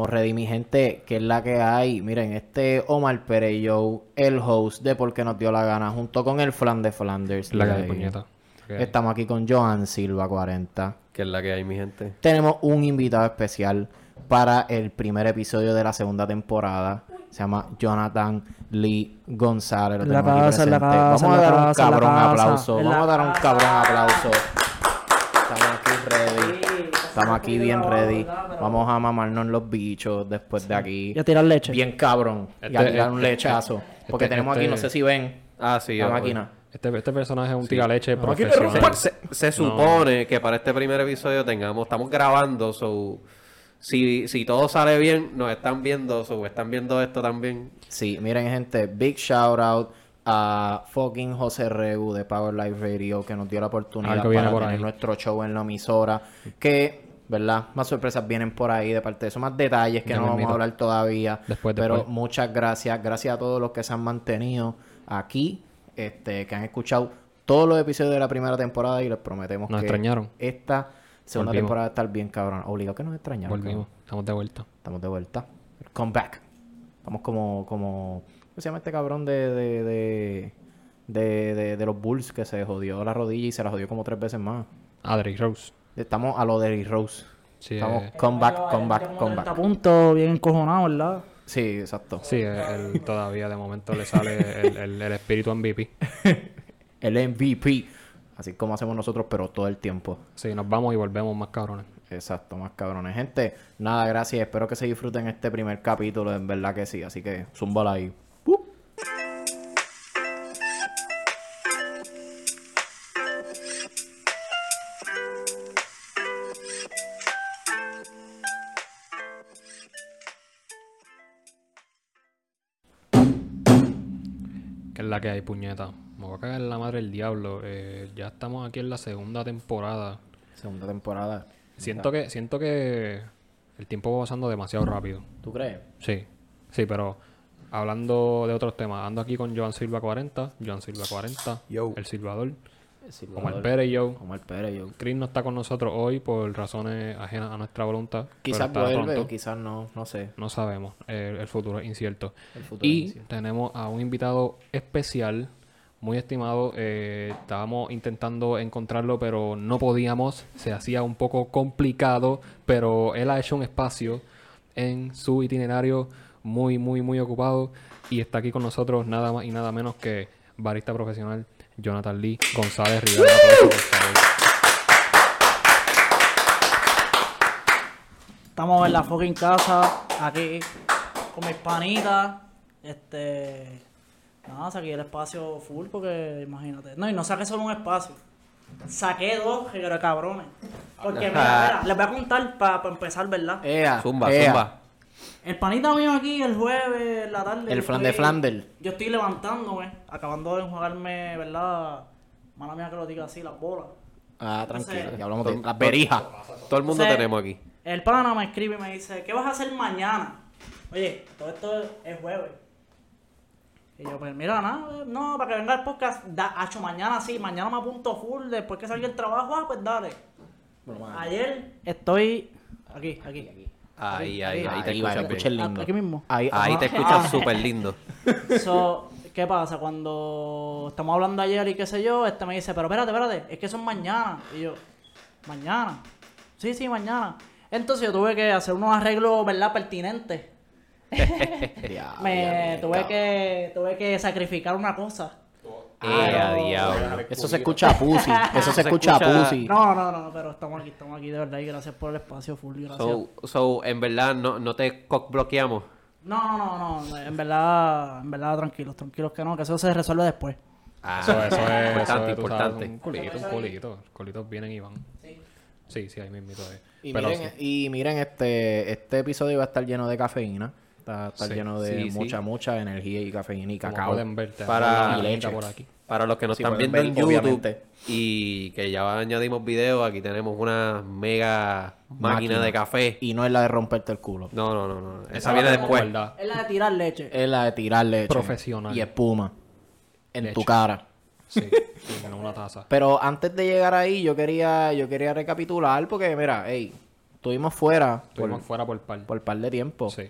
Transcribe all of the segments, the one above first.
Estamos ready, mi gente, que es la que hay. Miren, este Omar Perello, el host de Porque nos dio la gana, junto con el Flan de Flanders. La que puñeta. Estamos aquí con Joan Silva 40. Que es la que hay, mi gente. Tenemos un invitado especial para el primer episodio de la segunda temporada. Se llama Jonathan Lee González. Lo La tenemos aquí casa, la casa, Vamos a dar un cabrón aplauso. Vamos a dar un cabrón aplauso. Estamos aquí ready. Estamos aquí bien ready. Vamos a mamarnos los bichos después de aquí. Y a tirar leche. Bien cabrón. y Este- a tirar un este- lechazo. Porque este- tenemos aquí, este- no sé si ven, Ah, sí. la máquina. Este, este personaje es un tiraleche No, aquí profesional. Se, se supone que para este primer episodio tengamos, estamos grabando, so, si, si todo sale bien, nos están viendo, so, están viendo esto también. Sí, miren gente, big shout out a fucking José Regu de Power Life Radio que nos dio la oportunidad para por tener ahí. nuestro show en la emisora. Que, ¿verdad? Más sorpresas vienen por ahí de parte de eso, más detalles que Ya no vamos a hablar todavía. Después, Pero después. muchas gracias, gracias a todos los que se han mantenido aquí, este, que han escuchado todos los episodios de la primera temporada y les prometemos Nos que extrañaron. esta segunda Volvimos. temporada va a estar bien cabrón. Obligado que nos extrañaron. Volvimos. Estamos de vuelta. Estamos de vuelta. Come back. Estamos como, como, ¿cómo se llama este cabrón de, de, de, de, de- de los Bulls que se jodió la rodilla y se la jodió como tres veces más? Adri Rose. Estamos a lo de Derrick Rose. Sí, Estamos eh, come back, come back, come back. puntos, bien encojonado, ¿verdad? Sí, exacto. sí, eh, él todavía de momento le sale el, el- el espíritu MVP. El MVP. Así como hacemos nosotros, pero todo el tiempo. Sí, nos vamos y volvemos más cabrones. Exacto, más cabrones. Gente, nada, gracias. Espero que se disfruten este primer capítulo. En verdad que sí. Así que, zúmbala ahí. La que hay, puñeta. Me voy a cagar en la madre del diablo. Eh, ya estamos aquí en la segunda temporada. Segunda temporada. Siento que, siento que el tiempo va pasando demasiado rápido. ¿Tú crees? Sí, sí, pero hablando de otros temas, ando aquí con Joan Silva 40, Joan Silva 40, Yo. el Silvador, Silvador. Omar Pérez y yo. Omar Pérez, yo. Chris no está con nosotros hoy por razones ajenas a nuestra voluntad. Quizás vuelve quizás no, no sé. No sabemos, el futuro es incierto. El futuro y es incierto. tenemos a un invitado especial, muy estimado. eh, estábamos intentando encontrarlo, pero no podíamos. Se hacía un poco complicado, pero él ha hecho un espacio en su itinerario muy, muy, muy ocupado. Y está aquí con nosotros nada más y nada menos que barista profesional Jonathan Lee González Rivera. Estamos en la fucking casa, aquí, con mis panitas. Este. Nada, saqué el espacio full porque imagínate. No, y no saqué solo un espacio. Saqué dos, que cabrones. Porque mira, mira, les voy a contar para empezar, ¿verdad? Ea, Zumba, ea. zumba. El panita mío aquí el jueves, en la tarde. El flan de estoy- Flander. Yo estoy levantándome, acabando de enjuagarme, ¿verdad? Mala mía que lo diga así, las bolas. Ah, tranquilo. Entonces- Ya hablamos de las berijas. Todo el mundo Entonces, tenemos aquí. El pana me escribe y me dice, ¿qué vas a hacer mañana? Oye, todo esto es jueves. Y yo, pues mira, nada, no, para que venga el podcast, da, hacho, mañana sí, mañana me apunto full, después que salga el trabajo, ah, pues dale. Ayer estoy aquí, aquí. Ahí, ahí, ahí te Ahí escuchas escucha lindo. Aquí mismo. Ahí, te escuchas súper lindo. So, ¿qué pasa? Cuando estamos hablando ayer y qué sé yo, este me dice, pero espérate, espérate, es que son mañana. Y yo, ¿mañana? Sí, sí, mañana. Entonces yo tuve que hacer unos arreglos, ¿verdad? Pertinentes. Me tuve que, tuve que sacrificar una cosa. Eh, a diablo. Eso se escucha a pussy. Eso se Se escucha a pussy. No, no, no, pero estamos aquí, estamos aquí de verdad y gracias por el espacio full, gracias. So, so, en verdad, no, no te bloqueamos. No, no, no, no, en verdad, en verdad, tranquilos, tranquilos que no, que eso se resuelve después. Ah, Eso, eso es, eso importante, un culito, un culito. Los culitos vienen y van. Sí, sí, ahí mismito es. Y Pero miren, sí. y miren, este, este episodio va a estar lleno de cafeína. Sí, lleno de sí, sí. mucha, mucha energía y cafeína y Como cacao. ver, Para- y leche. por aquí. Para los que nos están viendo en YouTube obviamente. y que ya añadimos video, aquí tenemos una mega máquina, de café. Y no es la de romperte el culo. No, no, no, no. Esa Esa viene después. guardada. Es la de tirar leche. Es la de tirar leche. Profesional. Y espuma. En Leche. tu cara. Sí, tenemos una taza. Pero antes de llegar ahí, yo quería, yo quería recapitular porque, mira, hey, estuvimos fuera Estuvimos por, fuera por par. por par de tiempo. Sí.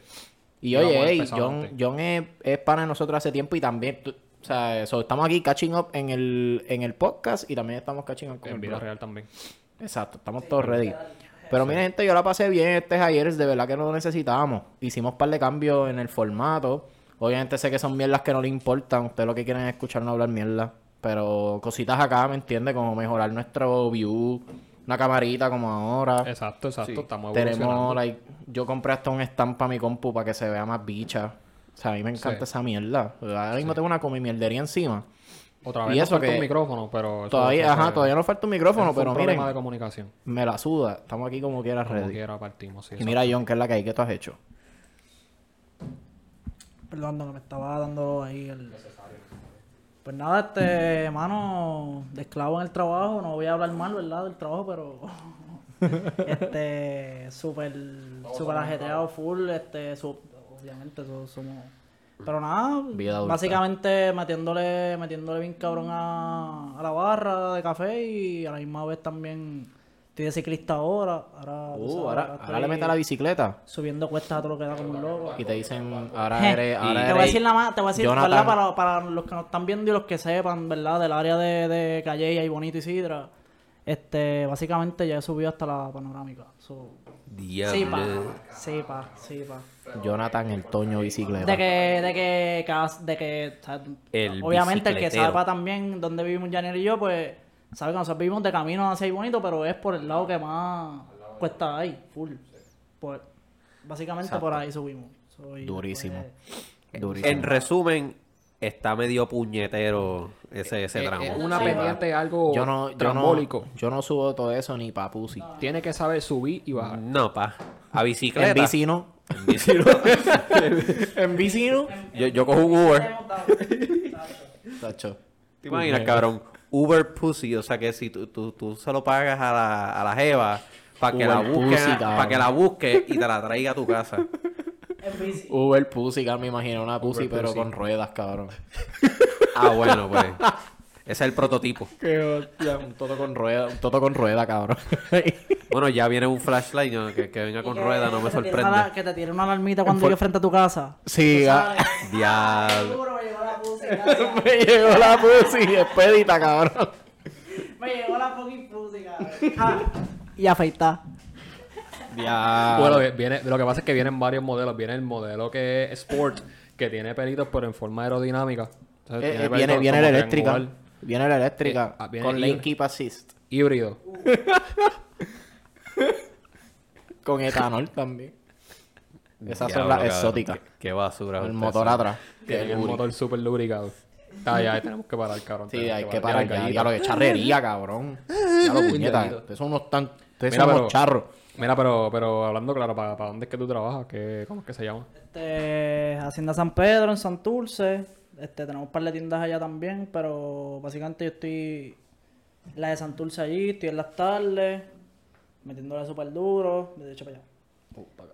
Y oye, ey, John. John es, es pana de nosotros hace tiempo y también, tú- o sea, so, estamos aquí catching up en el, en el podcast y también estamos catching up con En el vida blog. real también. Exacto, estamos todos ready. Pero miren, gente, yo la pasé bien este ayer, de verdad que no lo necesitábamos. Hicimos un par de cambios en el formato. Obviamente sé que son mierdas que no le importan. Ustedes lo que quieren es escucharnos hablar mierda. Pero cositas acá, ¿me entiende? Como mejorar nuestro view, una camarita como ahora. Exacto, exacto. Sí. Estamos Tenemos, like, yo compré hasta un stand para mi compu para que se vea más bicha. O sea, a mí me encanta Sí. esa mierda. Ahora mismo tengo una comi mierdería encima. Otra y vez nos eso falta que un micrófono, pero... Todavía, ajá, todavía nos falta un micrófono, pero un problema miren, de comunicación. me la suda. Estamos aquí como quiera Como ready. quiera partimos, sí. Y mira, John, ¿qué es la que hay? ¿Qué tú has hecho? Perdón, que me estaba dando ahí el... Pues nada, este, mano, de esclavo en el trabazo, no voy a hablar mal, ¿verdad? Del trabajo, pero... este, súper, súper ajetreado, full, este, su- obviamente todos somos... Pero nada, Vida básicamente metiéndole, metiéndole bien cabrón a, a la barra de café y a la misma vez también estoy de ciclista ahora. Ahora, Uh, sabes, ahora, le metes a la bicicleta Subiendo cuestas a todo lo que da como un loco. y te dicen, ahora Je, eres, ahora te voy a decir nada más, te voy a decir, Jonathan. ¿verdad? Para, para los que nos están viendo y los que sepan, ¿verdad? Del área de, de Calleja y Bonito y Sidra. Este, básicamente ya he subido hasta la panorámica. So, sí, pa. Diablo. Sí, pa. Sí, pa. Jonathan el Toño bicicleta. De que, de que, de que, o sea, El obviamente el que sepa también dónde vivimos Janier y yo, pues, sabe que nosotros vivimos de camino hacia ahí bonito, pero es por el lado que más cuesta ahí, full. Pues, básicamente por ahí subimos. Durísimo. Durísimo. En resumen, está medio puñetero ese, ese Eh, tramo. eh, una Sí, pendiente algo yo no, yo no, yo no subo todo eso ni pa' pussy. Tiene que saber subir y bajar. No, pa. A bicicleta. En bici no. En bici no. en bici no. yo, yo cojo un Uber. Tacho. ¿Te imaginas, cabrón? Uber Pussy, o sea que si tú, tú, tú se lo pagas a la, a la jeva para que, la busque, Pussy, para que la busque y te la traiga a tu casa. Uber pussy, me imagino una pussy, Uber pero pussy. con ruedas, cabrón. Ah, bueno, pues. Ese es el prototipo. Qué hostia, un toto con rueda, un toto con rueda, cabrón. Bueno, ya viene un flashlight, ¿no? que, que venga con Que- rueda, no me sorprende. que te tire una alarmita cuando yo frente a tu casa. sí. Diablo. Seguro me llegó la música. me llegó la pussy, expedita, cabrón. Me llegó la fucking música. Ah, y afeitar. Ya. Bueno, viene, lo que pasa es que vienen varios modelos. Viene el modelo que es Sport, que tiene pelitos, pero en forma aerodinámica. Entonces, Eh, eh, viene, viene la eléctrica. triangular, Viene la eléctrica. Eh, ah, viene con. Lane Keep Assist. Híbrido. Con etanol también. Esas son las exóticas. Qué, qué basura. El motor sabe. atrás. Tiene el motor súper lubricado. Ah, ya, tenemos que parar, cabrón. Sí, hay que parar. ya. Ya lo que charrería, cabrón. Ya lo puñeta. gallito. Ustedes son unos tan. Ustedes Mira, son pero- unos charros. Mira, pero, pero hablando claro, ¿para, para dónde es que tú trabajas? ¿Qué, ¿Cómo es que se llama? Este, Hacienda San Pedro en Santurce. Este, tenemos un par de tiendas allá también, pero básicamente yo estoy en la de Santurce allí, estoy en las tardes, metiéndole súper duro, de hecho para allá.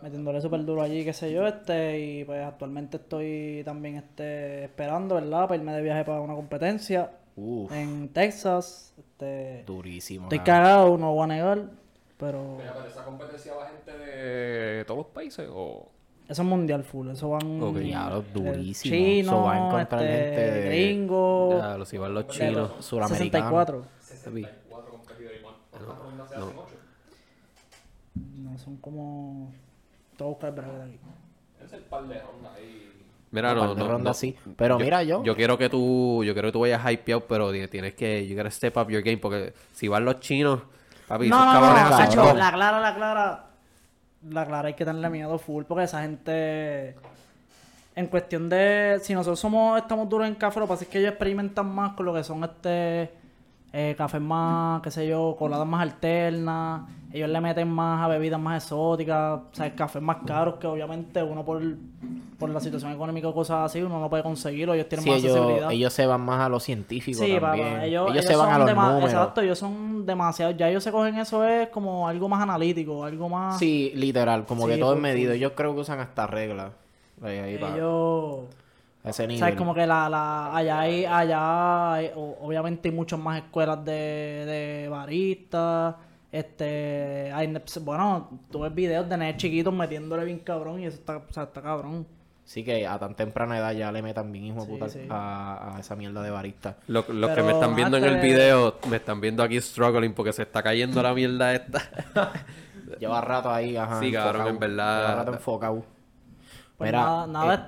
Metiéndole súper duro allí, qué sé yo, este, y pues actualmente estoy también este, esperando, ¿verdad? Para irme de viaje para una competencia Uf, en Texas. Este, durísimo. estoy cabrón. cagado, no lo voy a negar, pero pero esa competencia va gente de todos los países o...? eso es mundial full, eso van Ok, eh, durísimo. chinos, Eso va a encontrar este, gente de- gringos, Ya, los iban los chinos. suramericanos. 64. No, son como... Todo buscar el bracket aquí. Es el par de rondas ahí. Mira, no, no, así. Pero mira yo. Yo quiero que tú, yo quiero que tú vayas hypeado, pero ti- tienes que, you gotta step up your game, porque si van los chinos, papi, No, esos no, no, cabrones no, hacen la clara, la clara. La clara hay que tenerle miedo full porque esa gente. En cuestión de. Si nosotros somos estamos duros en café, lo que pasa es que ellos experimentan más con lo que son este. Eh, cafés más, qué sé yo, coladas más alternas. Ellos le meten más a bebidas más exóticas. O sea, cafés más caros que obviamente uno por, por la situación económica o cosas así, uno no puede conseguirlo. Ellos tienen Sí, más ellos, accesibilidad. ellos se van más a lo científico Sí, papá, también. ellos, ellos, ellos se van a los números. Exacto, ellos son demasiado. Ya ellos se cogen eso es como algo más analítico, algo más. Sí, literal, como Sí, que todo es medido. Ellos creo que usan hasta reglas. Ahí, ahí para ellos. Ese nivel. ¿Sabes? Como que la, la, allá hay, allá hay- obviamente hay muchas más escuelas de, de baristas, Este, hay, bueno, tú ves videos de nenes chiquitos metiéndole bien cabrón y eso está, o sea, está cabrón. Sí que a tan temprana edad ya le metan bien hijo de Sí, puta sí. a, a esa mierda de barista. Lo- los que me están viendo en el video, me están viendo aquí struggling porque se está cayendo la mierda esta. Lleva rato ahí, ajá. Sí, cabrón, enfocado. en verdad. Lleva rato enfocado. Pues Mira, nada, nada, eh,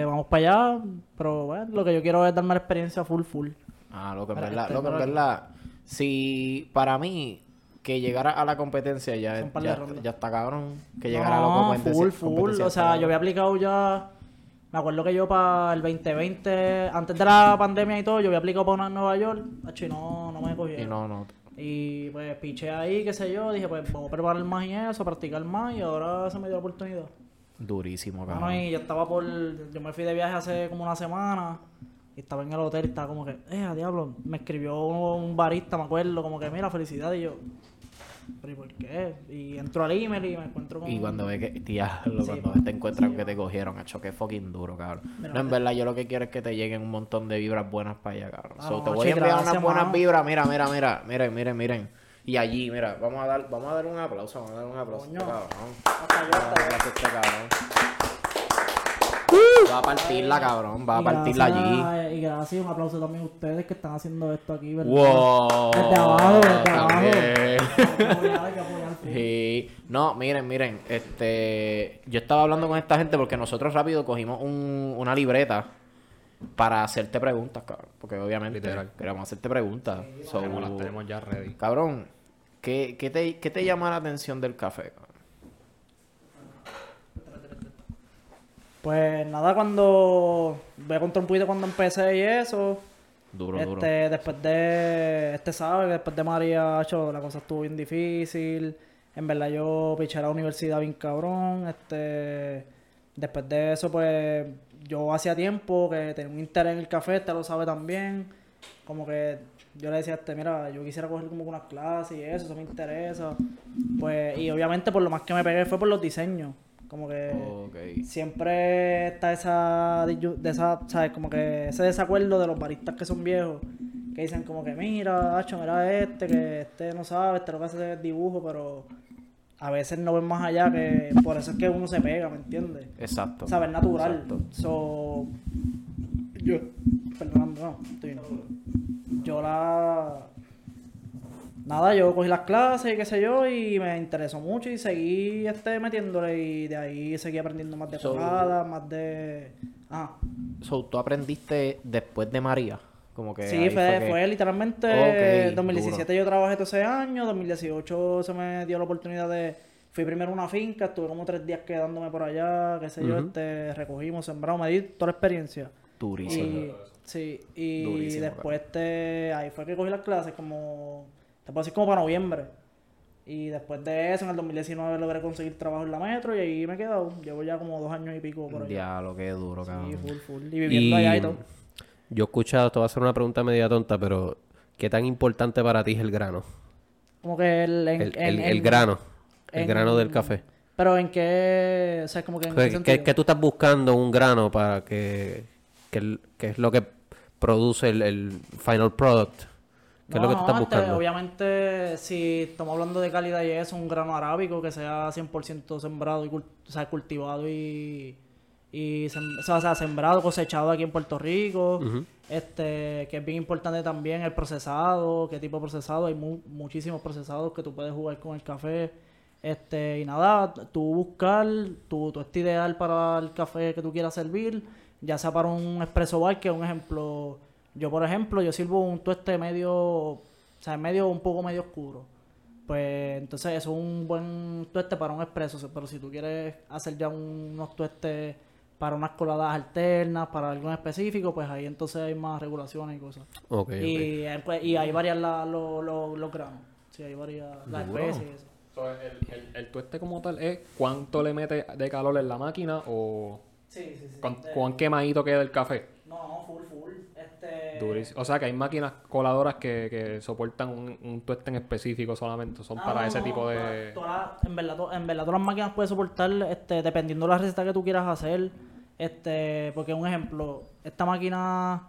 este, vamos para allá, pero bueno, lo que yo quiero es darme la experiencia full, full. Ah, lo que en verdad, este, lo que en verdad, si para mí que llegara a la competencia ya, de ya, ya está cabrón, que llegara a la No, competencia. full, full, competencia o sea, yo había aplicado ya, me acuerdo que yo para el 2020, antes de la pandemia y todo, yo había aplicado para una en Nueva York, y no, no me cogieron. Y no, no. Y pues piché ahí, qué sé yo, dije pues vamos a preparar más y eso, practicar más y ahora se me dio la oportunidad. Durísimo, Bueno, cabrón. y yo estaba por, yo me fui de viaje hace como una semana y estaba en el hotel y estaba como que, eh, a diablo, me escribió un barista, me acuerdo, como que mira, felicidades y yo, pero ¿y por qué? Y entro al email y me encuentro con... Y cuando ve que, tía, lo- Sí. cuando te encuentras que te cogieron, hecho, que fucking duro, cabrón. Mira, no, en mira. verdad, yo lo que quiero es que te lleguen un montón de vibras buenas para allá, cabrón. Ah, So, no, te voy a enviar unas buenas vibras, mira, mira, mira, miren, miren, miren. Y allí, mira, vamos a dar, vamos a dar un aplauso, vamos a dar un aplauso, a este Coño. cabrón. Hasta yo, hasta yo. Gracias a este cabrón. Va a partirla, cabrón, va a Y partirla allí. gracias- Y gracias, un aplauso también a ustedes que están haciendo esto aquí, ¿verdad? Wow. Desde abajo, desde abajo. También. Hay que apoyar, hay que apoyar, full. Sí. No, miren, miren, este, yo estaba hablando con esta gente porque nosotros rápido cogimos un- una libreta para hacerte preguntas, cabrón, porque obviamente Literal. queremos hacerte preguntas. So, las tenemos ya ready. cabrón, ¿qué, qué te, ¿qué te llama la atención del café? cabrón? Pues nada, cuando voy a contar un poquito cuando empecé y eso. Duro, duro. este, después de, este sabe que después de María, hecho, la cosa estuvo bien difícil. En verdad yo piché a la universidad bien cabrón. Este, después de eso, pues, yo hacía tiempo que tenía un interés en el café, este lo sabe también. Como que yo le decía a este, mira, yo quisiera coger como unas clases y eso, eso me interesa. Pues, y obviamente por lo más que me pegué fue por los diseños. Como que siempre está esa, de esa, ¿sabes? Como que ese desacuerdo de los baristas que son viejos, que dicen como que mira, hacho, mira este, que este no sabe, este lo que hace es dibujo, pero a veces no ven más allá, que por eso es que uno se pega, ¿me entiendes? Exacto. Saber natural. Exacto. So, yo, perdón, no, estoy. Yo la, nada, yo cogí las clases y qué sé yo, y me interesó mucho y seguí este metiéndole y de ahí seguí aprendiendo más de So- más de... Ah, So, tú aprendiste después de María. Como que sí, fue, que- fue literalmente Ok, 2017 yo trabajé todo ese año, 2018 se me dio la oportunidad de... Fui primero a una finca, estuve como tres días quedándome por allá, qué sé yo, Ujú. este, recogimos, sembramos, me di toda la experiencia. Durísimo. Y, sí, y Durísimo, después este, ahí fue que cogí las clases como, te puedo decir como para noviembre. Y después de eso, en el 2019 logré conseguir trabajo en la metro y ahí me he quedado. Llevo ya como dos años y pico por allá. Diablo, qué duro, cabrón. Sí, full, full. Y viviendo allá y todo. Yo he escuchado, esto va a ser una pregunta media tonta, pero ¿qué tan importante para ti es el grano? Como que el... en- El, en- el- en- grano. El grano del café. Pero en qué... O sea, como que en qué ¿Qué, qué- tú estás buscando un grano para que... que, es lo que produce el, final product? ¿Qué es lo que tú estás este, buscando? Obviamente, si estamos hablando de calidad y eso, un grano arábico que sea 100% sembrado y o sea, cultivado y, y sem- o sea, sembrado, cosechado aquí en Puerto Rico. Este, que es bien importante también el procesado, qué tipo de procesado, hay mu- muchísimos procesados que tú puedes jugar con el café. Este, y nada, tú buscar tu, tu este ideal para el café que tú quieras servir, ya sea para un espresso bar, que es un ejemplo, yo por ejemplo, yo sirvo un tueste medio, o sea, medio, un poco medio oscuro. Pues entonces eso es un buen tueste para un expreso, pero si tú quieres hacer ya un- unos tuestes para unas coladas alternas, para algo en específico, pues ahí entonces hay más regulaciones y cosas. Ok, ok. Y, eh, pues, y hay varias la- lo- lo- los granos. Sí, hay varias las especies y eso. So, el, el, el tueste como tal es cuánto le mete de calor en la máquina o Sí, sí, sí. cuán, Eh, cuán quemadito queda el café. No, no, full, full. Durísimo. O sea que hay máquinas coladoras que, que soportan un, un tueste en específico solamente. Son Ah, para no, ese no, tipo de... en, verdad, to- en verdad, todas las máquinas pueden soportar, este, dependiendo de la receta que tú quieras hacer. Este, porque un ejemplo, esta máquina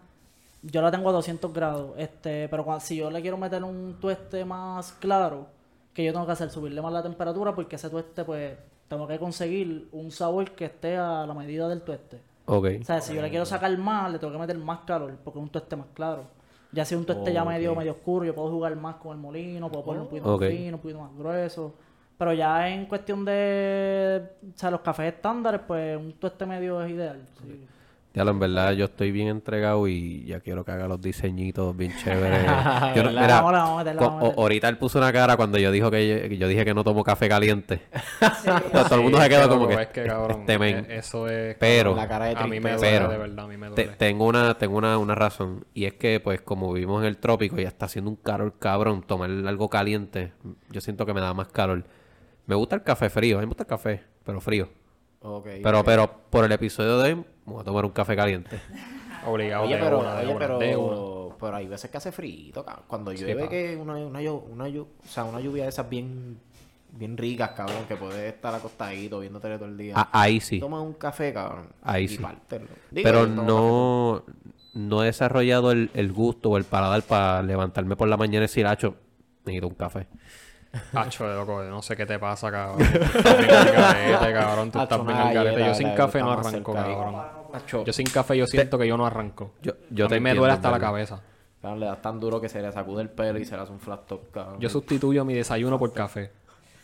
yo la tengo a 200 grados, este, pero si yo le quiero meter un tueste más claro, que yo tengo que hacer? Subirle más la temperatura porque ese tueste, pues, tengo que conseguir un sabor que esté a la medida del tueste. Ok. O sea, si yo le quiero sacar más, le tengo que meter más calor porque es un tueste más claro. Ya si un tueste ya medio, medio oscuro, yo puedo jugar más con el molino, puedo poner un poquito más fino, un poquito más grueso. Pero ya en cuestión de o sea, los cafés estándares, pues un tueste medio es ideal. sí. Ya lo en verdad yo estoy bien entregado y ya quiero que haga los diseñitos bien chéveres. Yo no- ¿Verdad? mira, Vamos vamos vamos ahorita él puso una cara cuando yo dijo que yo, dije que no tomo café caliente. Todo el mundo se quedó como que es que, cabrón, este men. eh, eso es... Pero- La cara de a mí me duele, Pero- de verdad, a mí me Te- duele. tengo una tengo una, una razón y es que pues como vivimos en el trópico y ya está haciendo un calor cabrón, tomar algo caliente, yo siento que me da más calor. Me gusta el café frío, a mí me gusta el café, pero frío. Pero pero por el episodio de hoy a tomar un café caliente. Obligado Oye, pero, una, oye, pero, una. pero hay veces que hace frío, cabrón. Cuando Sí, llueve pa. que una, una, o sea, una lluvia de esas bien, bien ricas, cabrón, que puedes estar acostadito viendo tele todo el día. Ah, ahí sí. Toma un café, cabrón. Ahí y sí. pártelo. Digo, Pero no, no he desarrollado el, el gusto o el paladar para levantarme por la mañana y decir, "Acho, necesito un café. Hacho, de loco, no sé qué te pasa, cabrón. Tú estás bien al garete, cabrón. Tú Hacho, estás bien al garete. Yo sin café no arranco, cabrón. Acho, Yo sin café yo siento que yo no arranco. Yo, yo a te mí me duele hasta la cabeza. cabrón, le das tan duro que se le sacude el pelo y se le hace un flat top, cabrón. Yo sustituyo mi desayuno por café.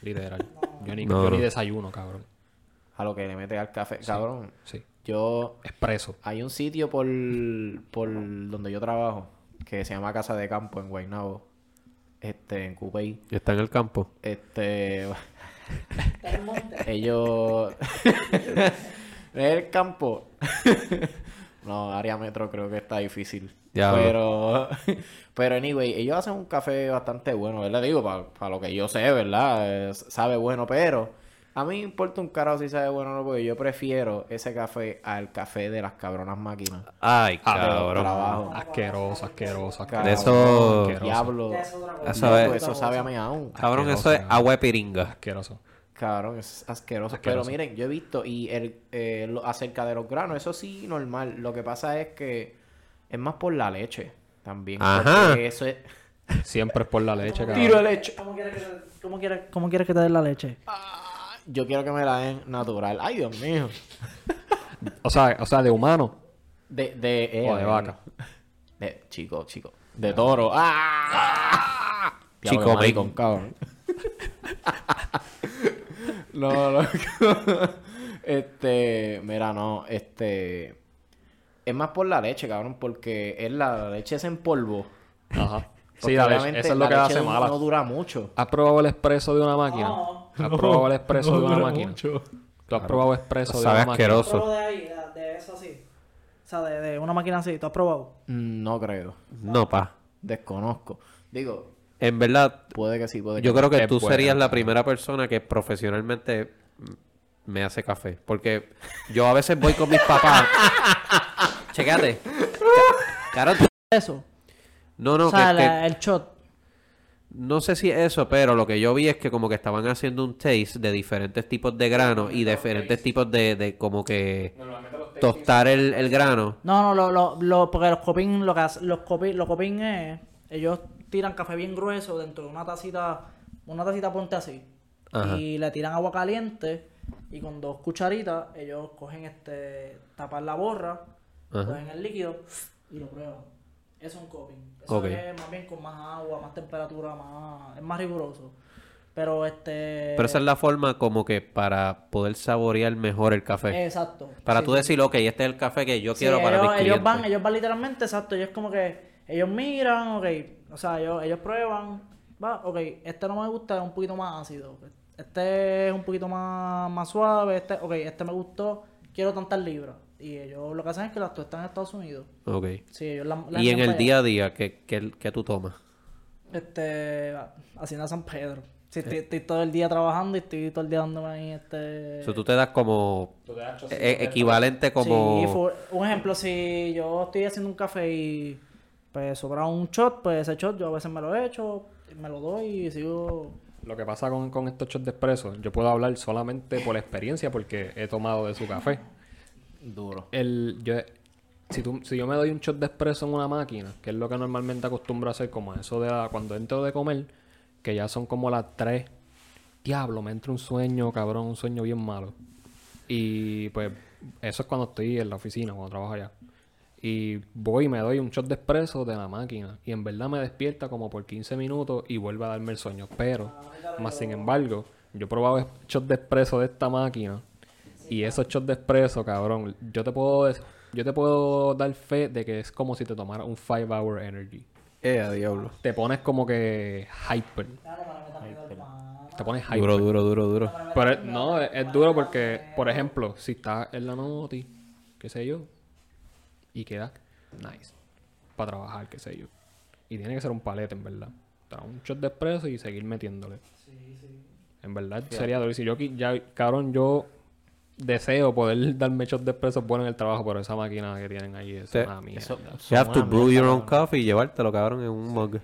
Literal. Yo ni, No, yo ni no. desayuno, cabrón. A lo que le mete al café, cabrón. Sí. Yo Expreso. Hay un sitio por, por donde yo trabajo que se llama Casa de Campo en Guaynabo. Este, en Cupey. Está en el campo. Este. ellos. el campo. no, área metro creo que está difícil. Diablo. Pero. Pero, anyway, ellos hacen un café bastante bueno, ¿verdad? Digo, para lo que yo sé, ¿verdad? Sabe bueno, pero. A mí me importa un carajo si sabe bueno o no, porque yo prefiero ese café al café de las cabronas máquinas. Ay, Ah, cabrón. trabajos. Asqueroso, asqueroso, asqueroso. Cabrón, De eso-. Diablo. Ya. Eso eso sabe a meao. Cabrón, Asqueroso, eso es cabrón. agua de piringa. Asqueroso. Cabrón, es asqueroso. Asqueroso. Pero miren, yo he visto, y el, eh, lo- acerca de los granos, eso sí, normal. Lo que pasa es que es más por la leche también. Ajá. porque Eso es... Siempre es por la leche, Tiro de cabrón. leche. ¿Cómo quieres que te, cómo quieres, cómo quieres que te den la leche? Yo quiero que me la den natural. Ay, Dios mío. O sea, o sea, de humano De, de, eh, o de vaca. De, chico, chico. De toro. ¡Ah! Chico, Diablo, ven. cabrón. no, no. este, mira, no, este. Es más por la leche, cabrón, porque es la, la leche es en polvo. Ajá. Sí, la leche, eso es lo la que hace mala. No dura mucho. ¿Has probado el expreso de una máquina? No. ¿Has probado el expreso de una máquina? ¿Tú has probado expreso de Sabe una máquina? asqueroso. De ahí, de, de eso así. O sea, de, de una máquina así. ¿Tú has probado? No creo. No, pa. Desconozco. Digo, En verdad, puede que sí, puede que yo creo que Es tú buena, serías la primera persona que profesionalmente me hace café. Porque yo a veces voy con mis papás. Chequéate. Caro, tú- Eso. no, no, o sea, que- que- la- el shot. no sé si es eso, pero lo que yo vi es que como que estaban haciendo un taste de diferentes tipos de grano y diferentes tipos de, de como que tostar el, el grano. No, no, lo, lo, lo- porque los copín, lo que hace- los copín, los copín es, ellos tiran café bien grueso dentro de una tacita, una tacita ponte así, Ajá. y le tiran agua caliente y con dos cucharitas ellos cogen este, tapan la borra, Ajá. cogen el líquido y lo prueban. Es un coping. Eso es más bien con más agua, más temperatura, más, es más riguroso. Pero este. Pero esa es la forma como que para poder saborear mejor el café. Exacto. Para Sí, tú decir, ok, este es el café que yo Sí, quiero para ellos, mis ellos van, ellos van literalmente, exacto, ellos como que, ellos miran, ok, o sea, ellos, ellos prueban, va, ok, este no me gusta, es un poquito más ácido, este es un poquito más, más suave, este, ok, este me gustó, quiero tantas libras, y ellos lo que hacen es que las tuestan en Estados Unidos, Ok. sí, ellos la, la Y en el día a día, ¿qué, qué, qué tú tomas? este, Hacienda San Pedro, sí, estoy, estoy todo el día trabajando y estoy todo el día dándome ahí, este... O sea, tú te das como e- equivalente como... Sí, un ejemplo, si yo estoy haciendo un café y pues sobra un shot, pues ese shot yo a veces me lo echo, me lo doy y sigo... Lo que pasa con, con estos shots de expreso, yo puedo hablar solamente por experiencia porque he tomado de su café. Duro. El, yo, si, tú, si yo me doy un shot de expreso en una máquina, que es lo que normalmente acostumbro a hacer, como eso de la- cuando entro de comer, que ya son como las 3. Diablo, me entra un sueño, cabrón, un sueño bien malo. Y pues eso es cuando estoy en la oficina, cuando trabajo allá. Y voy y me doy un shot de espresso de la máquina. Y en verdad me despierta como por 15 minutos y vuelve a darme el sueño. Pero, más sin embargo, yo he probado shots de espresso de esta máquina. Y esos shots de espresso, cabrón, yo te puedo yo te puedo dar fe de que es como si te tomara un 5 hour energy. Eh, a diablo. Te pones como que hyper. Te pones hyper. Duro, duro, duro, duro. Pero es- no, es, es duro porque, por ejemplo, si estás en la noti, qué sé yo, y queda nice para trabajar, qué sé yo. Y tiene que ser un palete, en verdad. Dar un shot de espresso y seguir metiéndole. En verdad sería duro. Si yo, ya, cabrón, yo deseo poder darme shot de espresso bueno en el trabajo, pero esa máquina que tienen ahí es Te- una mierda. Eso- You have to brew your own coffee y llevártelo, cabrón, en un mug.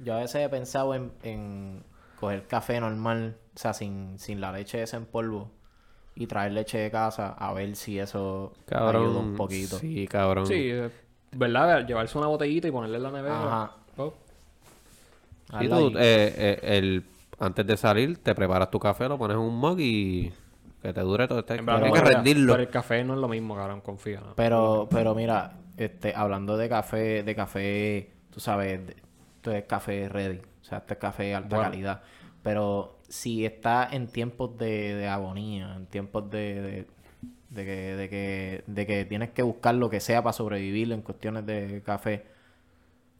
Yo a veces he pensado en, en coger café normal, o sea, sin, sin la leche esa en polvo, y traer leche de casa a ver si eso Cabrón. ayuda un poquito. Sí, cabrón. Sí, eh, ¿verdad? Llevarse una botellita y ponerle en la nevera. Ajá. Oh, Sí, Hazlo tú, eh, eh, el, antes de salir, te preparas tu café, lo pones en un mug y que te dure todo este verdad, que pero- rendirlo. Pero el café no es lo mismo, cabrón, confía. ¿no? Pero, pero mira, este, hablando de café, de café, tú sabes, de- esto es café ready, o sea, este es café de alta Bueno. calidad. Pero si está en tiempos de, de agonía, en tiempos de, de, de que, de, que, de que tienes que buscar lo que sea para sobrevivir en cuestiones de café,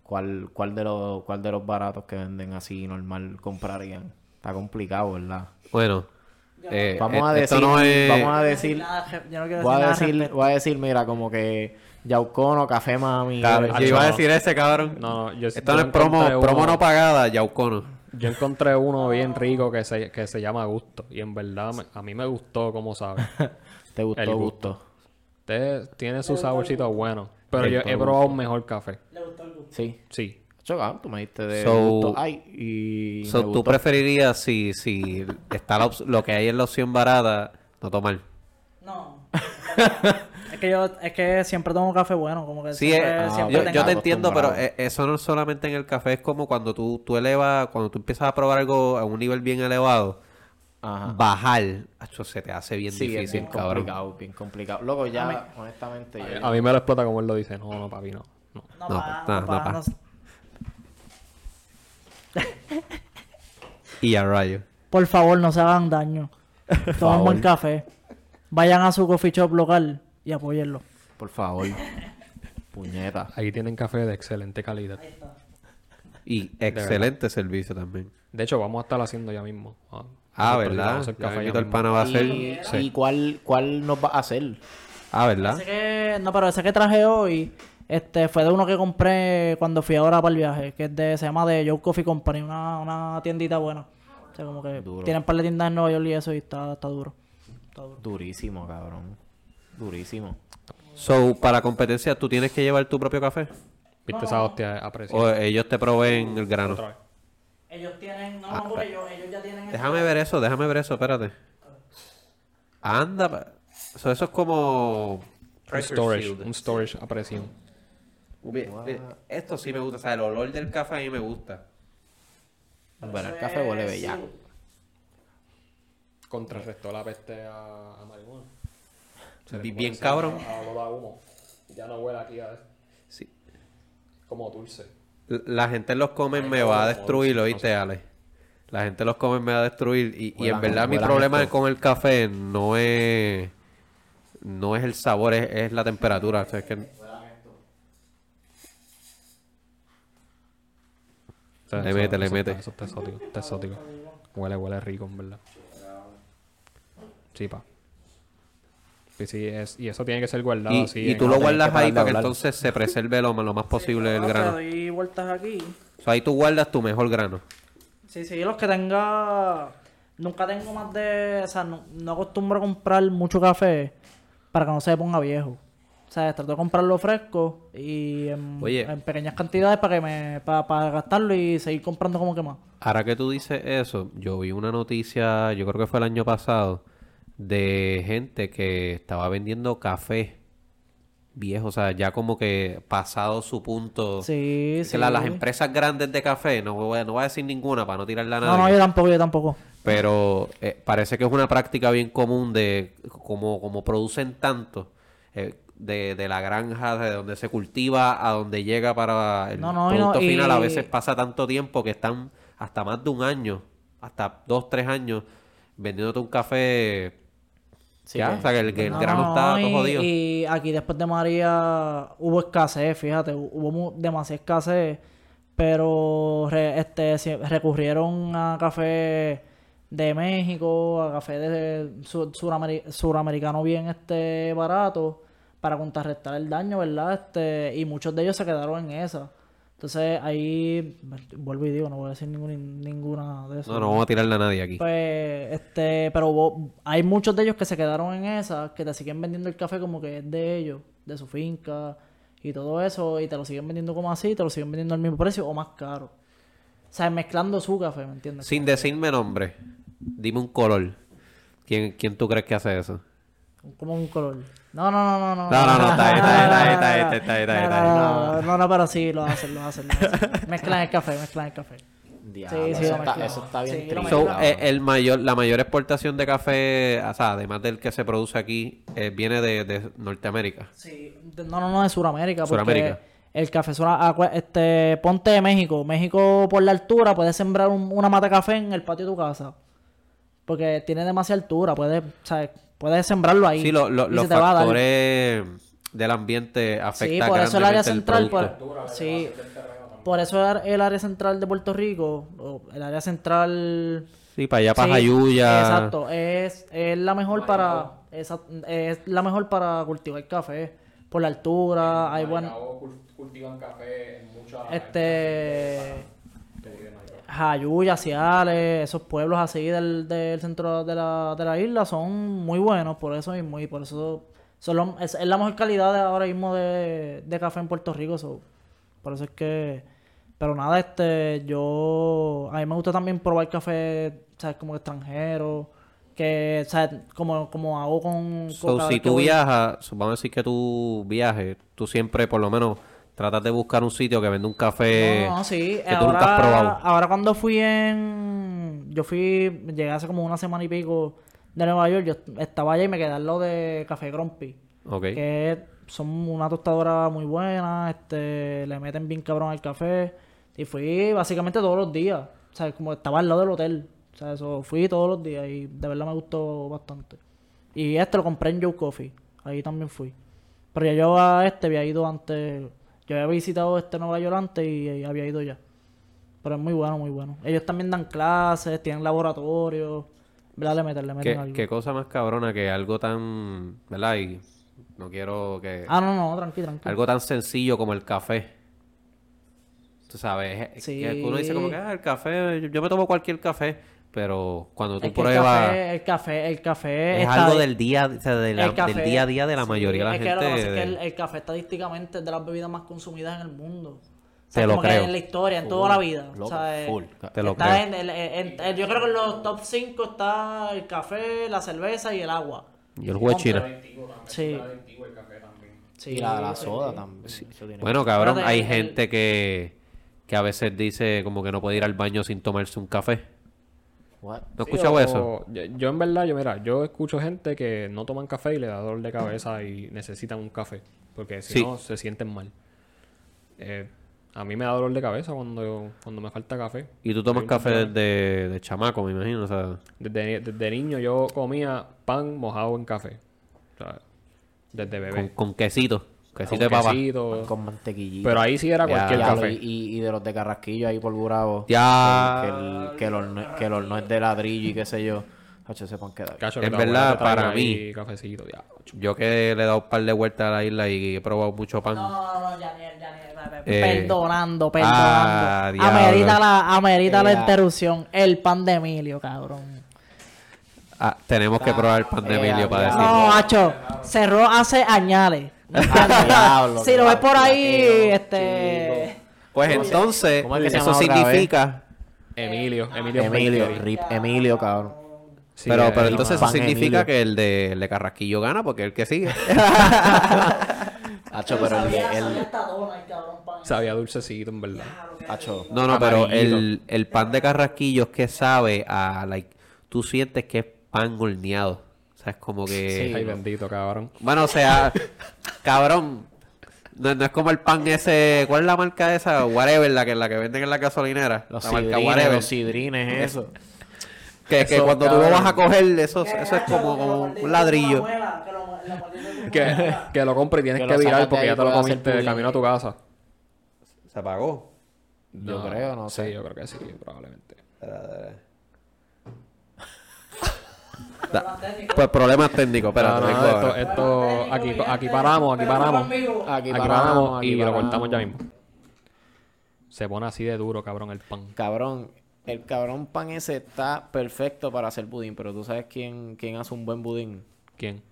¿cuál, cuál, de, los, cuál de los baratos que venden así normal comprarían? Está complicado, ¿verdad? Bueno, eh, Vamos a eh, decir, esto no es... vamos a decir, quiero nada, yo no quiero voy a decir, voy a decir, mira, como que Yaucono, Café Mami. Eh, yo iba a decir ese, cabrón. No, no, yo Esto yo no es promo, promo no pagada, Yaucono. Yo encontré uno bien rico que se, que se llama Gusto. Y en verdad me- a mí me gustó, como sabes. Te gustó, El gusto. gusto. Te- tiene su saborcito bueno. Pero yo he probado un mejor café. Le gustó el gusto. Sí. Sí. Chocado, tú me diste de So- gusto. Ay, y So, me ¿Tú gustó. preferirías si, si está la op- lo que hay en la opción barata, no tomar? No. es que yo, es que siempre tomo café bueno, como que Sí, siempre, eh, siempre yo, tengo- yo te entiendo, pero eh, eso no es solamente en el café, es como cuando tú, tú elevas, cuando tú empiezas a probar algo a un nivel bien elevado, Ajá. bajar, acho, se te hace bien Sí, es difícil, bien cabrón. complicado, bien complicado. Luego ya, honestamente, yo- A mí me lo explota como él lo dice. No, no, papi, no. no. No, No, pa, no, no, no, pa, pa. no- Y a rayo. Por favor, no se hagan daño. Tomen buen café. Vayan a su coffee shop local y apóyenlo. por favor. Puñeta. Ahí tienen café de excelente calidad. Y excelente servicio también. De hecho, vamos a estar haciendo ya mismo. Ah, Ah, ¿verdad? vamos a hacer Ya mismito el pana va a hacer. ¿Y, Sí. y cuál, cuál nos va a hacer? Ah, ¿verdad? Ese que, no, pero ese que traje hoy este, fue de uno que compré cuando fui ahora para el viaje, que es de, se llama de Joe Coffee Company, una, una tiendita buena. O sea, como que Duro. tienen un par de tiendas en Nueva York y eso y está, está duro. Está duro. Durísimo, cabrón. Durísimo. So, para competencia, ¿tú tienes que llevar tu propio café? ¿Viste esa hostia? Aprecio. ¿O ellos te proveen el grano? Otra vez. Ellos tienen, no, no, porque ellos, ellos ya tienen... Déjame ver eso, déjame ver eso, espérate. Anda, pa- so, eso es como... Un storage. Un storage a presión. Ubi- ubi- Esto sí me gusta, o sea, el olor del café a mí me gusta. Bueno, el café huele bellaco. Contrarrestó la peste a, a marihuana. Se le bien cabrón. A, a olor a humo. Ya no huele aquí a Sí. como dulce. La gente los come me va a destruir, oíste, Ale. La gente los come me va a destruir. Y, y en verdad mi problema esto. con el café no es... No es el sabor, es, es la temperatura. O sea, es que... O sea, Le eso- mete, le eso mete. Está, eso está exótico, está exótico. Huele, huele rico, en verdad. Sí, pa. Sí, sí, es, y eso tiene que ser guardado Y, así. y tú lo guardas que ahí para que hablar. entonces se preserve lo, lo más posible el Te grano. doy vueltas aquí. O sea, ahí tú guardas tu mejor grano. Sí, sí, los que tenga... Nunca tengo más de... O sea, no, no acostumbro a comprar mucho café para que no se ponga viejo. O sea, trato de comprarlo fresco y en, Oye. en pequeñas cantidades para que me para, para gastarlo y seguir comprando como que más. Ahora que tú dices eso, yo vi una noticia, yo creo que fue el año pasado, de gente que estaba vendiendo café viejo, o sea, ya como que pasado su punto. Sí, sí. la- las empresas grandes de café, no voy, a, no voy a decir ninguna para no tirarla a nadie. No, no, yo tampoco, yo tampoco. Pero eh, parece que es una práctica bien común de como, como producen tanto, eh, de, de la granja, de donde se cultiva a donde llega para el No, final, a veces pasa tanto tiempo que están hasta más de un año, hasta dos, tres años, vendiéndote un café. Sí, ya, que- o sea, que el, que el No, grano no, está todo jodido. y aquí después de María hubo escasez, fíjate, hubo demasiada escasez, pero re- este recurrieron a café de México, a café de sur- surameri- suramericano bien este barato para contrarrestar el daño, ¿verdad? Este, y muchos de ellos se quedaron en esa. Entonces ahí vuelvo y digo, no voy a decir ningún- ninguna de esas. No, no vamos a tirarle a nadie aquí. Pues, este, pero hay muchos de ellos que se quedaron en esa, que te siguen vendiendo el café como que es de ellos, de su finca y todo eso, y te lo siguen vendiendo como así, te lo siguen vendiendo al mismo precio o más caro. O sea, mezclando su café, ¿me entiendes? Sin decirme nombre, dime un color. ¿Quién, ¿Quién tú crees que hace eso? Como un color. No, no, no, no, no. No, no, no, está ahí, está ahí, está ahí, está ahí, está ahí, está ahí, está ahí. No, no, pero sí, lo hacen, lo hacen. Lo hacen. mezclan el café, mezclan el café. Diablo, sí, eso, lo está, mezclamos. eso está bien Sí, triste, So, eh, el mayor, la mayor exportación de café, o sea, además del que se produce aquí, eh, viene de, de Norteamérica. Sí, de- no, no, no, de Sudamérica. Porque Suramérica. el café, sura- acua- este, ponte de México. México, por la altura, puedes sembrar un- una mata de café en el patio de tu casa. Porque tiene demasiada altura, puedes, o sea, puedes sembrarlo ahí. Sí, lo- lo- y los se te va a dar. factores del ambiente Sí, afectan por eso el área el central, producto. por, sí, por eso el- el área central de Puerto Rico, o el área central Sí, para allá, para Sí, Jayuya. Exacto, es, es la mejor para esa- es la mejor para cultivar café por la altura, hay buen cultivan café en muchas... este Jayuya, Ciales, esos pueblos así del, del centro de la, de la isla son muy buenos por eso mismo y por eso son los- es, es la mejor calidad de ahora mismo de, de café en Puerto Rico, so, por eso es que pero nada, este yo a mí me gusta también probar café, sabes, como extranjero, que sabes, como como hago con, con So, si tú voy- viajas, vamos a decir que tú viajes, tú siempre por lo menos tratas de buscar un sitio que venda un café No, no, sí. que tú nunca has probado. ahora cuando fui en... Yo fui... Llegué hace como una semana y pico de Nueva York. Yo estaba allá y me quedé al lado de Café Grumpy. Ok. Que son una tostadora muy buena. Este... Le meten bien cabrón al café. Y fui básicamente todos los días. O sea, como estaba al lado del hotel. O sea, eso... Fui todos los días y de verdad me gustó bastante. Y este lo compré en Joe Coffee. Ahí también fui. Pero ya yo a este había ido antes. Yo había visitado este Nueva York antes y, y había ido ya. Pero es muy bueno, muy bueno. Ellos también dan clases, tienen laboratorios. ¿Verdad? Le meten, le meten ¿Qué, algo. qué cosa más cabrona que algo tan, ¿verdad? Y no quiero que... Ah, no, no, tranqui, tranqui. Algo tan sencillo como el café. Tú sabes, Sí. que uno dice como que ah, el café, yo me tomo cualquier café, pero cuando tú Es que el pruebas café, el café, el café es está algo de- del día, o sea, de la- el café- del día a día de la sí, mayoría de la es que lo que gente. es que el, café estadísticamente es de las bebidas más consumidas en el mundo. O Te sea, lo como que creo. en la historia, en toda la vida. Loco, o sea, full. Te lo está creo. en el- en- en- yo creo que en los top 5 está el café, la cerveza y el agua. Y el jugo de China. Sí. y la, la soda también. eso tiene- Bueno, cabrón, hay el- gente que, que a veces dice como que no puede ir al baño sin tomarse un café. What? ¿No has escuchado eso? Yo, yo en verdad, yo mira, yo escucho gente que no toman café y le da dolor de cabeza y necesitan un café. Porque si Sí. no, se sienten mal. Eh, a mí me da dolor de cabeza cuando, cuando me falta café. Y tú tomas café desde de chamaco, me imagino. O sea, Desde, desde niño yo comía pan mojado en café. O sea, desde con, bebé. con quesito. Quesito de papa. quesito. Con mantequillita. Pero ahí sí era cualquier café. Y, de los de Carrasquillo ahí por Burabo. Ya. Que, el, que, el horno, que el horno es de ladrillo y qué sé yo. Hacho, sepan quedar. Cacho, que En verdad, para mí- Cafecito, ya. Yo que le he dado un par de vueltas a la isla y he probado mucho pan. No, no, no, Janiel, Janiel, Eh, perdonando, ah, perdonando. diablo. amerita la, amerita la Ya. interrupción. El pan de Emilio, cabrón. Ah, tenemos que probar el pan de Emilio para decirlo. No, hacho, cerró hace añales. Diablo, si lo ves por ahí, este... Pues entonces, ¿Cómo es que se eso significa... Emilio, Emilio. Emilio. Rip Emilio, cabrón. Sí, pero, pero entonces eso significa Emilio. que el de, el de Carrasquillo gana porque es el que sigue. Hacho, pero el, Sabía- el, sabía dulcecito, en verdad. hacho, No, no, pero el pan de carrasquillo es que sabe a, like, tú sientes que es pan horneado. O sea, es como que... Sí. Ay, bendito, cabrón. Bueno, o sea, cabrón. No, no es como el pan ese... ¿Cuál es la marca esa? Whatever, la que, la que venden en la gasolinera. los la marca Whatever. los sidrines, eso. Que, que Eso, cuando tú lo cabrón. vas a coger, eso, Que, eso es como, que un ladrillo. que Que, que lo compre y tienes Que que, virar porque ya te lo comiste de camino a tu casa. Se apagó. Yo creo, no sé. Sí, yo creo que sí, probablemente. Problemas Pues problemas técnicos, espérate, No, no, esto, esto, aquí, aquí paramos, aquí paramos. Aquí, Aquí paramos, y lo cortamos ya mismo. Se pone así de duro, cabrón, el pan. Cabrón, el cabrón pan ese está perfecto para hacer budín, pero tú sabes quién, quién hace un buen budín. ¿Quién?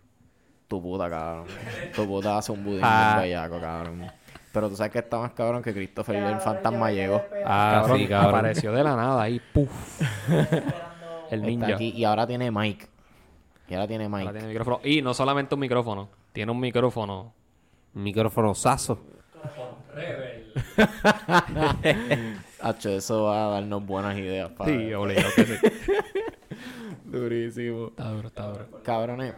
Tu puta, cabrón. Tu puta hace un budín Ah. bellaco, cabrón. Pero tú sabes que está más cabrón que Christopher el fantasma llegó. Ah, cabrón, sí, cabrón. apareció de la nada ahí, puf. el Está ninja. aquí y ahora tiene mic. Y ahora tiene mic. Ahora tiene micrófono. Y no solamente un micrófono, tiene un micrófono. Micrófono sazo. Hacho, eso va a darnos buenas ideas, padre. Sí, obligado que sí. Durísimo. Está duro, está duro. Cabrones,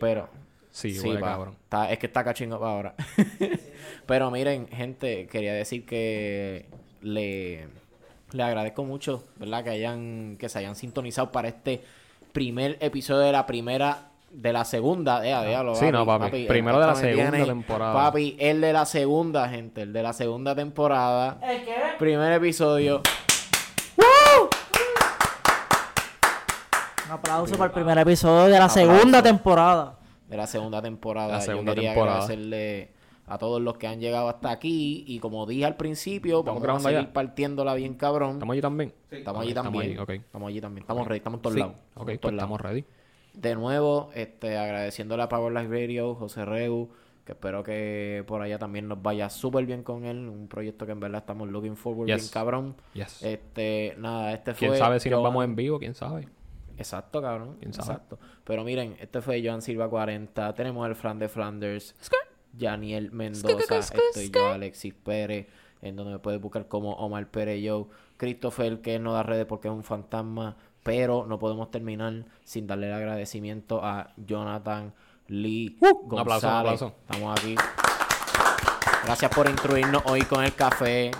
pero... Sí, pa, cabrón. está- es que está cachingo para ahora. pero miren, gente, quería decir que le, le agradezco mucho, ¿verdad? Que hayan, que se hayan sintonizado para este primer episodio de la primera, de la segunda, eh, diablo, Sí, no, papi. Primero de la segunda temporada. Papi, el de la segunda, gente, el de la segunda temporada. ¿El qué? Primer episodio. Un aplauso para el primer episodio de la segunda temporada. de la segunda temporada. La segunda Yo quería temporada. agradecerle a todos los que han llegado hasta aquí y como dije al principio, ¿Estamos vamos a seguir partiéndola bien cabrón. ¿Estamos allí también? Estamos Ok, allí estamos también. Estamos allí también. Estamos ready, estamos en todos Sí. lados. Ok, en pues todos lados. estamos ready. De nuevo, este, agradeciéndole a Power Life Radio, José Regu, que espero que por allá también nos vaya súper bien con él. Un proyecto que en verdad estamos looking forward Yes. bien cabrón. Yes. Este, nada, este fue. ¿Quién sabe si nos vamos en vivo? ¿Quién sabe? Exacto, cabrón. ¿Quién sabe? Exacto. Pero miren, este fue Joan Silva 40. Tenemos el Fran de Flanders. Janiel Mendoza. Estoy yo, Alexis Pérez. En donde me puedes buscar como Omar Pérez Yo. Christopher, que no da redes porque es un fantasma. Pero no podemos terminar sin darle el agradecimiento a Jonathan Lee Uh, un aplauso, un González. aplauso. Estamos aquí. Gracias por instruirnos hoy con el café.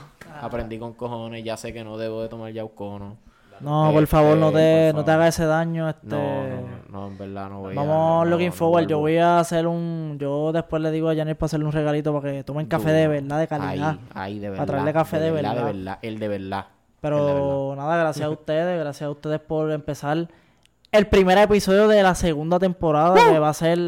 Aprendí con cojones. Ya sé que no debo de tomar yaucono. No, por favor, no Este, te, no te hagas ese daño. Este... No, no, no, en verdad no voy a... Vamos no, looking no forward. Yo vuelvo. voy a hacer un. Yo después le digo a Janet para hacerle un regalito para que tomen café de verdad, de calidad. Ahí, ahí, de verdad. Para traerle café de De verdad. verdad, el de verdad. El de verdad. Pero nada, gracias a ustedes, gracias a ustedes por empezar el primer episodio de la segunda temporada que va a ser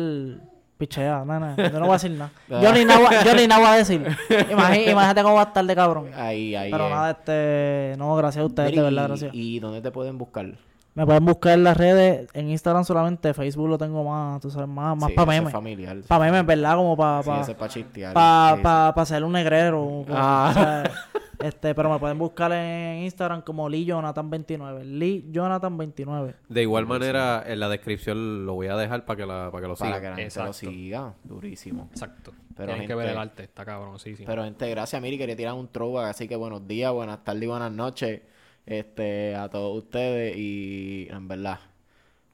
pichea, yo no voy a decir nada. Yo ni nada, voy- yo ni nada voy a decir. Imagínate cómo va a estar de cabrón. Ahí, ahí. Pero eh. nada, este, no, gracias a ustedes, Mira, de verdad, gracias. ¿Y dónde te pueden buscar? Me pueden buscar en las redes, en Instagram solamente, Facebook lo tengo más, tú sabes, más, más Sí, para memes. familiar. Para memes, ¿verdad? Como para Sí, ese es para chistear. pa, Sí, pa, pa hacer un negrero. como- Ah. o sea, este, pero me pueden buscar en Instagram como Lee Jonathan 29. Lee Jonathan 29. De igual manera, en la descripción lo voy a dejar para que, la, para que lo sí. Para sigan. que la gente Exacto. lo siga. Durísimo. Exacto. Pero, Tienen que gente- ver el arte, está cabrón, sí, sí. Pero gente, gracias Miri, quería tirar un throwback, así que buenos días, buenas tardes y buenas noches este, a todos ustedes y en verdad,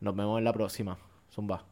nos vemos en la próxima. Zumba.